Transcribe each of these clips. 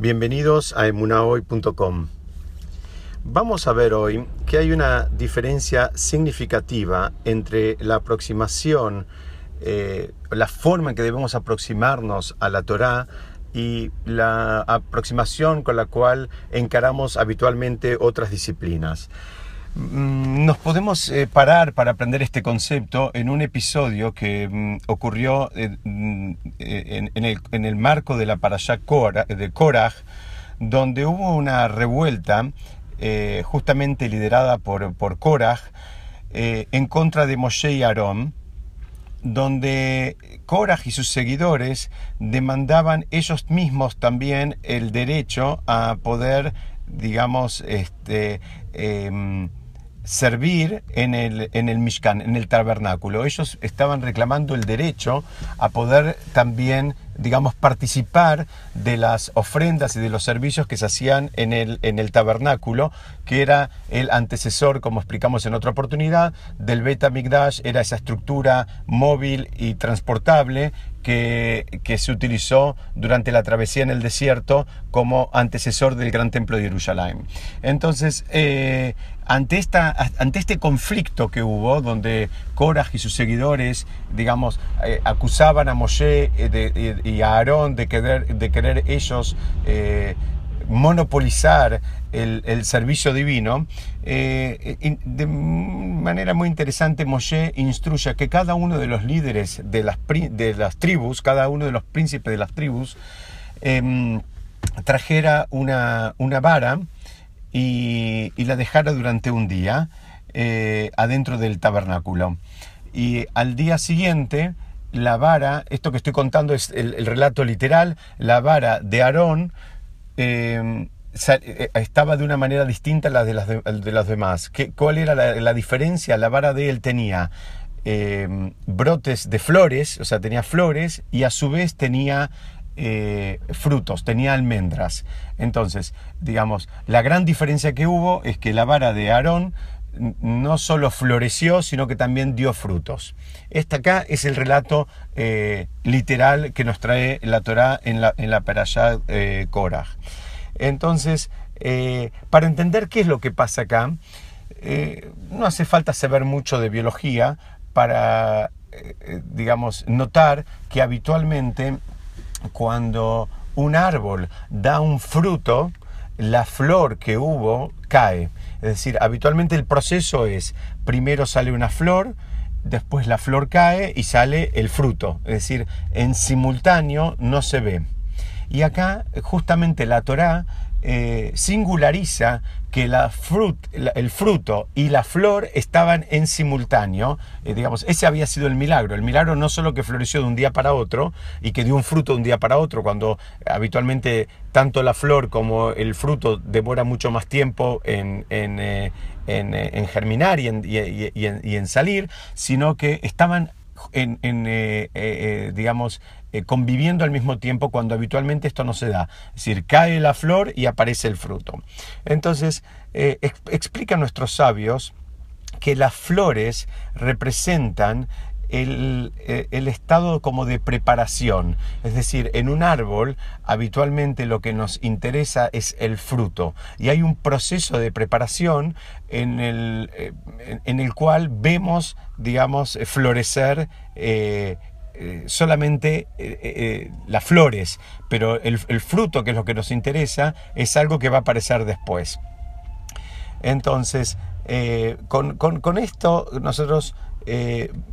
Bienvenidos a emunahoy.com. Vamos a ver hoy que hay una diferencia significativa entre la aproximación, eh, la forma en que debemos aproximarnos a la Torá y la aproximación con la cual encaramos habitualmente otras disciplinas. Mm, nos podemos eh, parar para aprender este concepto en un episodio que mm, ocurrió eh, mm, en, el, marco de la Parashá de Korach, donde hubo una revuelta eh, justamente liderada por, por Korach en contra de Moshe y Aarón, donde Korach y sus seguidores demandaban ellos mismos también el derecho a poder, digamos, este, em, servir en el, en el Mishkan, en el tabernáculo. Ellos estaban reclamando el derecho a poder también, digamos, participar de las ofrendas y de los servicios que se hacían en el, en el tabernáculo, que era el antecesor, como explicamos en otra oportunidad, del Bet Migdash, era esa estructura móvil y transportable que, se utilizó durante la travesía en el desierto como antecesor del gran templo de Jerusalén. Entonces, eh, ante, esta, ante este conflicto que hubo, donde Korah y sus seguidores, digamos, eh, acusaban a Moshe eh, y a Aarón de querer, de querer ellos monopolizar el, servicio divino, eh, de manera muy interesante Moshe instruye que cada uno de los líderes de las, de las tribus, cada uno de los príncipes de las tribus, em, trajera una, una vara y, la dejara durante un día eh, adentro del tabernáculo. Y al día siguiente, la vara, esto que estoy contando es el relato literal, la vara de Aarón eh, estaba de una manera distinta a la de las, de, demás. ¿Qué, ¿Cuál era la, diferencia? La vara de él tenía em, brotes de flores, o sea, tenía flores y a su vez tenía eh, frutos, tenía almendras. Entonces, digamos, la gran diferencia que hubo es que la vara de Aarón no solo floreció, sino que también dio frutos. Este acá es el relato eh, literal que nos trae la Torá en la, en la eh, Korah. Entonces, eh, para entender qué es lo que pasa acá, no hace falta saber mucho de biología para, digamos, notar que habitualmente cuando un árbol da un fruto, la flor que hubo cae. Es decir, habitualmente el proceso es, primero sale una flor, después la flor cae y sale el fruto. Es decir, en simultáneo no se ve. Y acá justamente la Torá eh, singulariza que la el fruto y la flor estaban en simultáneo. Eh, digamos, ese había sido el milagro. El milagro no solo que floreció de un día para otro y que dio un fruto de un día para otro, cuando habitualmente tanto la flor como el fruto demora mucho más tiempo en, eh, germinar y en, salir, sino que estaban en, digamos, eh, conviviendo al mismo tiempo cuando habitualmente esto no se da. Es decir, cae la flor y aparece el fruto. Entonces, eh, explican nuestros sabios que las flores representan el, eh, el, estado como de preparación. Es decir, en un árbol habitualmente lo que nos interesa es el fruto y hay un proceso de preparación en el, en el cual vemos, digamos, florecer eh, solamente eh, eh, las flores, pero el, fruto, que es lo que nos interesa, es algo que va a aparecer después. Entonces, con, esto nosotros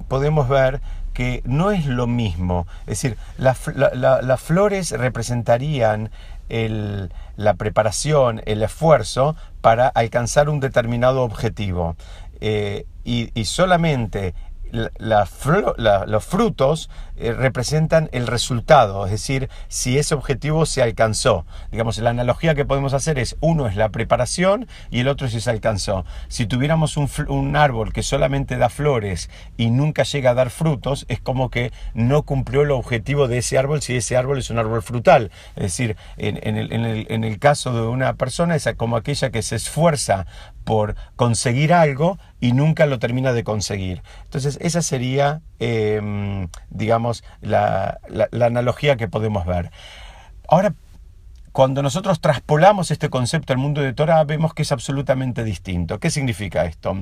podemos ver que no es lo mismo. Es decir, las flores representarían la preparación, el esfuerzo para alcanzar un determinado objetivo. y, y, solamente los frutos eh, representan el resultado, es decir, si ese objetivo se alcanzó. Digamos, la analogía que podemos hacer es, uno es la preparación y el otro si se alcanzó. Si tuviéramos un, árbol que solamente da flores y nunca llega a dar frutos, es como que no cumplió el objetivo de ese árbol si ese árbol es un árbol frutal. Es decir, en el caso de una persona es como aquella que se esfuerza por conseguir algo y nunca lo termina de conseguir. Entonces, esa sería, em, digamos, la, analogía que podemos ver. Ahora, Cuando nosotros traspolamos este concepto al mundo de Torah, vemos que es absolutamente distinto. ¿Qué significa esto?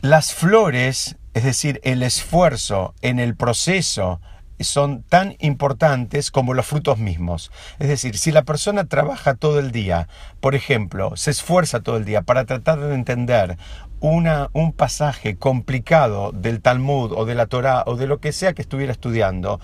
Las flores, es decir, el esfuerzo en el proceso, son tan importantes como los frutos mismos. Es decir, si la persona trabaja todo el día, por ejemplo, se esfuerza todo el día para tratar de entender una, un pasaje complicado del Talmud o de la Torah o de lo que sea que estuviera estudiando,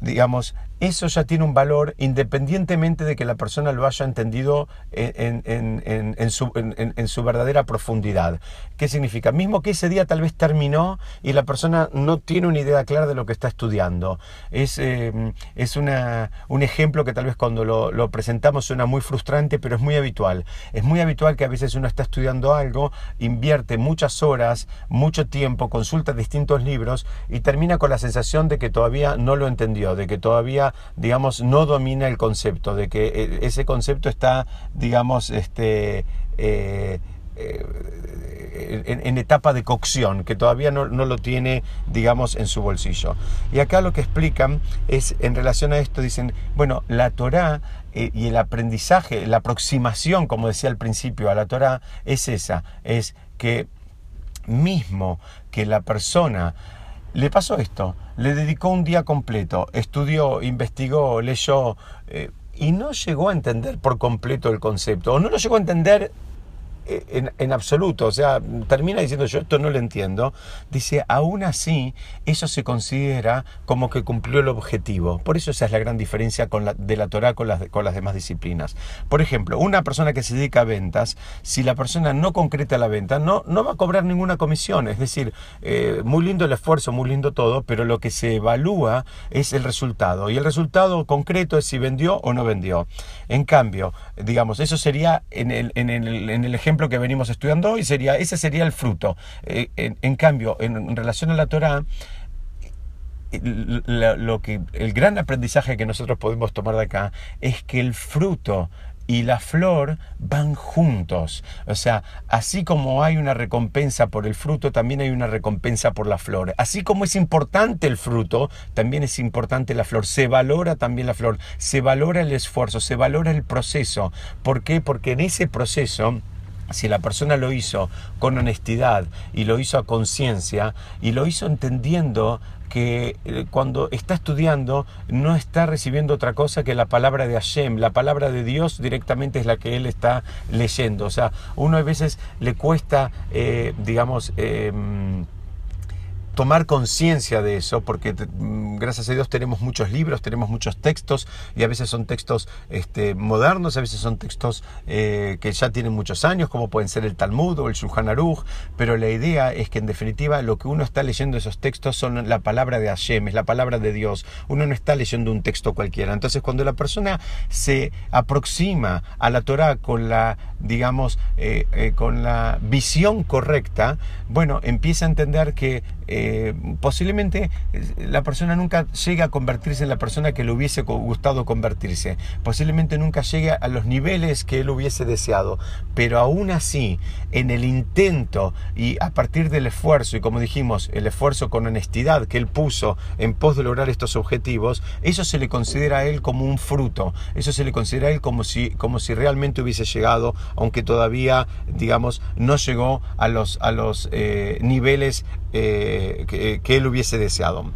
digamos, eso ya tiene un valor independientemente de que la persona lo haya entendido en, su, verdadera profundidad. ¿Qué significa? Mismo que ese día tal vez terminó y la persona no tiene una idea clara de lo que está estudiando. Es, em, es una, un ejemplo que tal vez cuando lo, lo presentamos suena muy frustrante, pero es muy habitual. Es muy habitual que a veces uno está estudiando algo, invierte muchas horas, mucho tiempo, consulta distintos libros y termina con la sensación de que todavía no lo entendió, de que todavía digamos, no domina el concepto, de que eh, ese concepto está, digamos, este, eh, eh, en, etapa de cocción, que todavía no, lo tiene, digamos, en su bolsillo. Y acá lo que explican es, en relación a esto, dicen, bueno, la Torah y el aprendizaje, la aproximación, como decía al principio, a la Torah, es esa, es que mismo que la persona le pasó esto, le dedicó un día completo, estudió, investigó, leyó eh, y no llegó a entender por completo el concepto, o no lo llegó a entender en, absoluto, o sea, termina diciendo yo esto no lo entiendo, dice, aún así, eso se considera como que cumplió el objetivo. Por eso esa es la gran diferencia con la, de la Torah con las, con las demás disciplinas. Por ejemplo, una persona que se dedica a ventas, si la persona no concreta la venta, no, no va a cobrar ninguna comisión. Es decir, eh, muy lindo el esfuerzo, muy lindo todo, pero lo que se evalúa es el resultado. Y el resultado concreto es si vendió o no vendió. En cambio, digamos, eso sería en el, en el, en el ejemplo que venimos estudiando hoy sería, ese sería el fruto. Eh, en, cambio, en, relación a la Torah, lo que, el gran aprendizaje que nosotros podemos tomar de acá es que el fruto y la flor van juntos. O sea, así como hay una recompensa por el fruto, también hay una recompensa por la flor. Así como es importante el fruto, también es importante la flor. Se valora también la flor, se valora el esfuerzo, se valora el proceso. ¿Por qué? Porque en ese proceso si la persona lo hizo con honestidad y lo hizo a conciencia y lo hizo entendiendo que eh, cuando está estudiando no está recibiendo otra cosa que la palabra de Hashem, la palabra de Dios directamente es la que él está leyendo. O sea, uno a veces le cuesta, eh, digamos, em, tomar conciencia de eso, porque mm, gracias a Dios tenemos muchos libros, tenemos muchos textos, y a veces son textos este, modernos, a veces son textos eh, que ya tienen muchos años, como pueden ser el Talmud o el Shulchan Aruch, pero la idea es que en definitiva lo que uno está leyendo esos textos son la palabra de Hashem, es la palabra de Dios, uno no está leyendo un texto cualquiera. Entonces cuando la persona se aproxima a la Torah con la, digamos, eh, eh, con la visión correcta, bueno, empieza a entender que eh, posiblemente eh, la persona nunca llegue a convertirse en la persona que le hubiese gustado convertirse, posiblemente nunca llegue a los niveles que él hubiese deseado, pero aún así, en el intento y a partir del esfuerzo, y como dijimos, el esfuerzo con honestidad que él puso en pos de lograr estos objetivos, eso se le considera a él como un fruto, eso se le considera a él como si, como si realmente hubiese llegado, aunque todavía, digamos, no llegó a los, a los eh, niveles que, él hubiese deseado.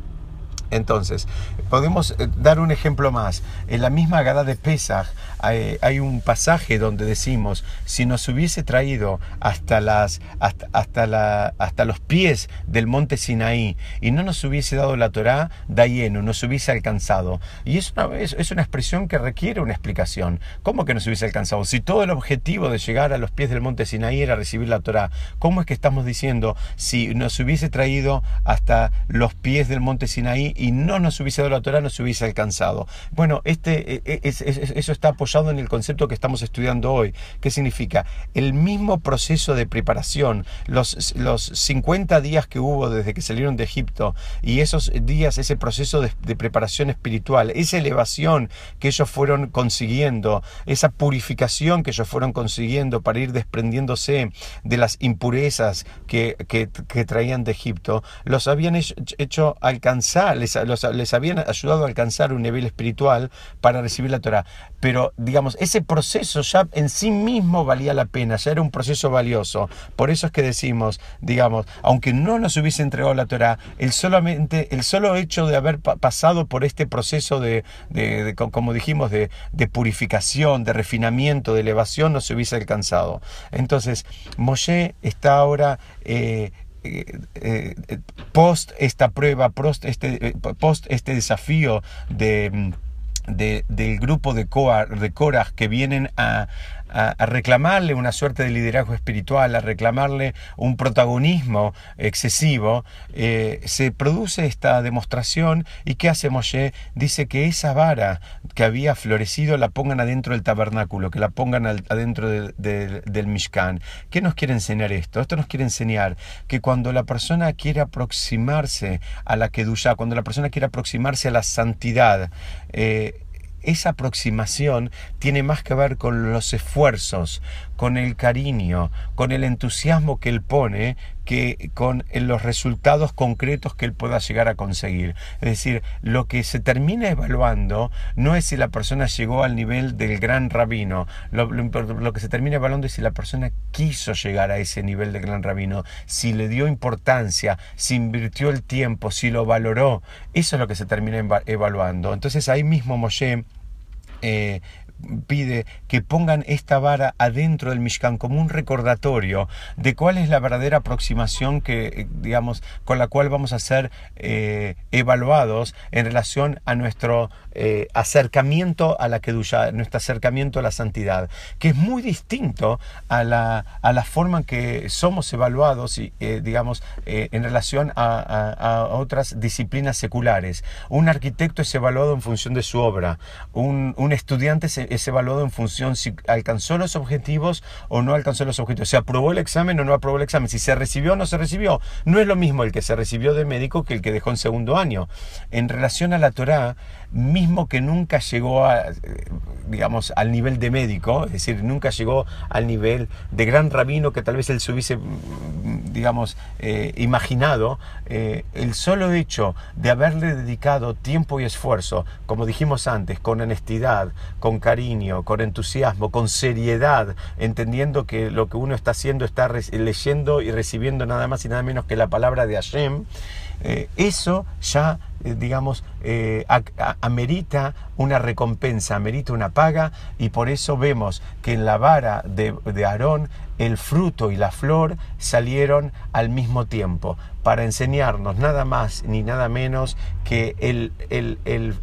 Entonces, podemos eh, dar un ejemplo más. En la misma Gada de Pesach hay, un pasaje donde decimos, si nos hubiese traído hasta, las, hasta, la, hasta los pies del monte Sinaí y no nos hubiese dado la Torá, Dayenu, nos hubiese alcanzado. Y es una, es, una expresión que requiere una explicación. ¿Cómo que nos hubiese alcanzado? Si todo el objetivo de llegar a los pies del monte Sinaí era recibir la Torá, ¿cómo es que estamos diciendo, si nos hubiese traído hasta los pies del monte Sinaí y no nos hubiese dado la Torá, nos hubiese alcanzado? Bueno, este, e, e, eso está apoyado en el concepto que estamos estudiando hoy. ¿Qué significa? El mismo proceso de preparación, los, los 50 días que hubo desde que salieron de Egipto y esos días, ese proceso de, preparación espiritual, esa elevación que ellos fueron consiguiendo, esa purificación que ellos fueron consiguiendo para ir desprendiéndose de las impurezas que, que, traían de Egipto, los habían hecho, alcanzar, les, les habían ayudado a alcanzar un nivel espiritual para recibir la Torah. Pero, digamos, ese proceso ya en sí mismo valía la pena, ya era un proceso valioso. Por eso es que decimos, digamos, aunque no nos hubiese entregado la Torah, el, solamente, el solo hecho de haber pasado por este proceso de, como dijimos, de, purificación, de refinamiento, de elevación, no se hubiese alcanzado. Entonces, Moshe está ahora... Eh, eh, eh, post esta prueba, post este, post este desafío de del grupo de, de Korah que vienen a, reclamarle una suerte de liderazgo espiritual, a reclamarle un protagonismo excesivo, eh, se produce esta demostración y ¿qué hace Moshe? Dice que esa vara que había florecido la pongan adentro del tabernáculo, que la pongan adentro del Mishkan. ¿Qué nos quiere enseñar esto? Esto nos quiere enseñar que cuando la persona quiere aproximarse a la Kedushá, cuando la persona quiere aproximarse a la santidad, eh, esa aproximación tiene más que ver con los esfuerzos, con el cariño, con el entusiasmo que él pone, que con los resultados concretos que él pueda llegar a conseguir. Es decir, lo que se termina evaluando no es si la persona llegó al nivel del gran rabino, lo, que se termina evaluando es si la persona quiso llegar a ese nivel del gran rabino, si le dio importancia, si invirtió el tiempo, si lo valoró. Eso es lo que se termina evaluando. Entonces ahí mismo Moshe eh, pide que pongan esta vara adentro del Mishkan como un recordatorio de cuál es la verdadera aproximación que, eh, digamos, con la cual vamos a ser eh, evaluados en relación a nuestro eh, acercamiento a la Kedusha, nuestro acercamiento a la santidad, que es muy distinto a la, a la forma en que somos evaluados, y, digamos, en relación a, otras disciplinas seculares. Un arquitecto es evaluado en función de su obra, un, un estudiante se es evaluado en función si alcanzó los objetivos o no alcanzó los objetivos. ¿Se aprobó el examen o no aprobó el examen? Si se recibió o no se recibió. No es lo mismo el que se recibió de médico que el que dejó en segundo año. En relación a la Torá, mismo que nunca llegó a, digamos, al nivel de médico, es decir, nunca llegó al nivel de gran rabino que tal vez él se hubiese, digamos, eh, imaginado, eh, el solo hecho de haberle dedicado tiempo y esfuerzo, como dijimos antes, con honestidad, con cariño, con entusiasmo, con seriedad, entendiendo que lo que uno está haciendo está leyendo y recibiendo nada más y nada menos que la palabra de Hashem, eh, eso ya, eh, digamos, eh, amerita una recompensa, amerita una paga y por eso vemos que en la vara de, Aarón el fruto y la flor salieron al mismo tiempo para enseñarnos nada más ni nada menos que el, el,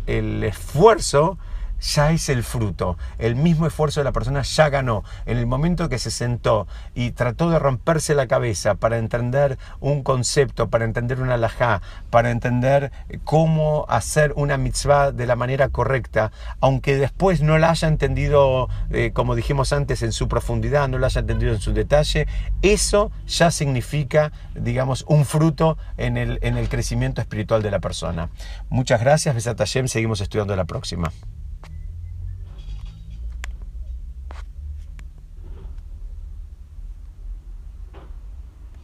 el esfuerzo ya es el fruto. El mismo esfuerzo de la persona ya ganó. En el momento que se sentó y trató de romperse la cabeza para entender un concepto, para entender una alajá, para entender cómo hacer una mitzvah de la manera correcta, aunque después no la haya entendido, eh, como dijimos antes, en su profundidad, no la haya entendido en su detalle, eso ya significa, digamos, un fruto en el, en el crecimiento espiritual de la persona. Muchas gracias, Besat seguimos estudiando la próxima.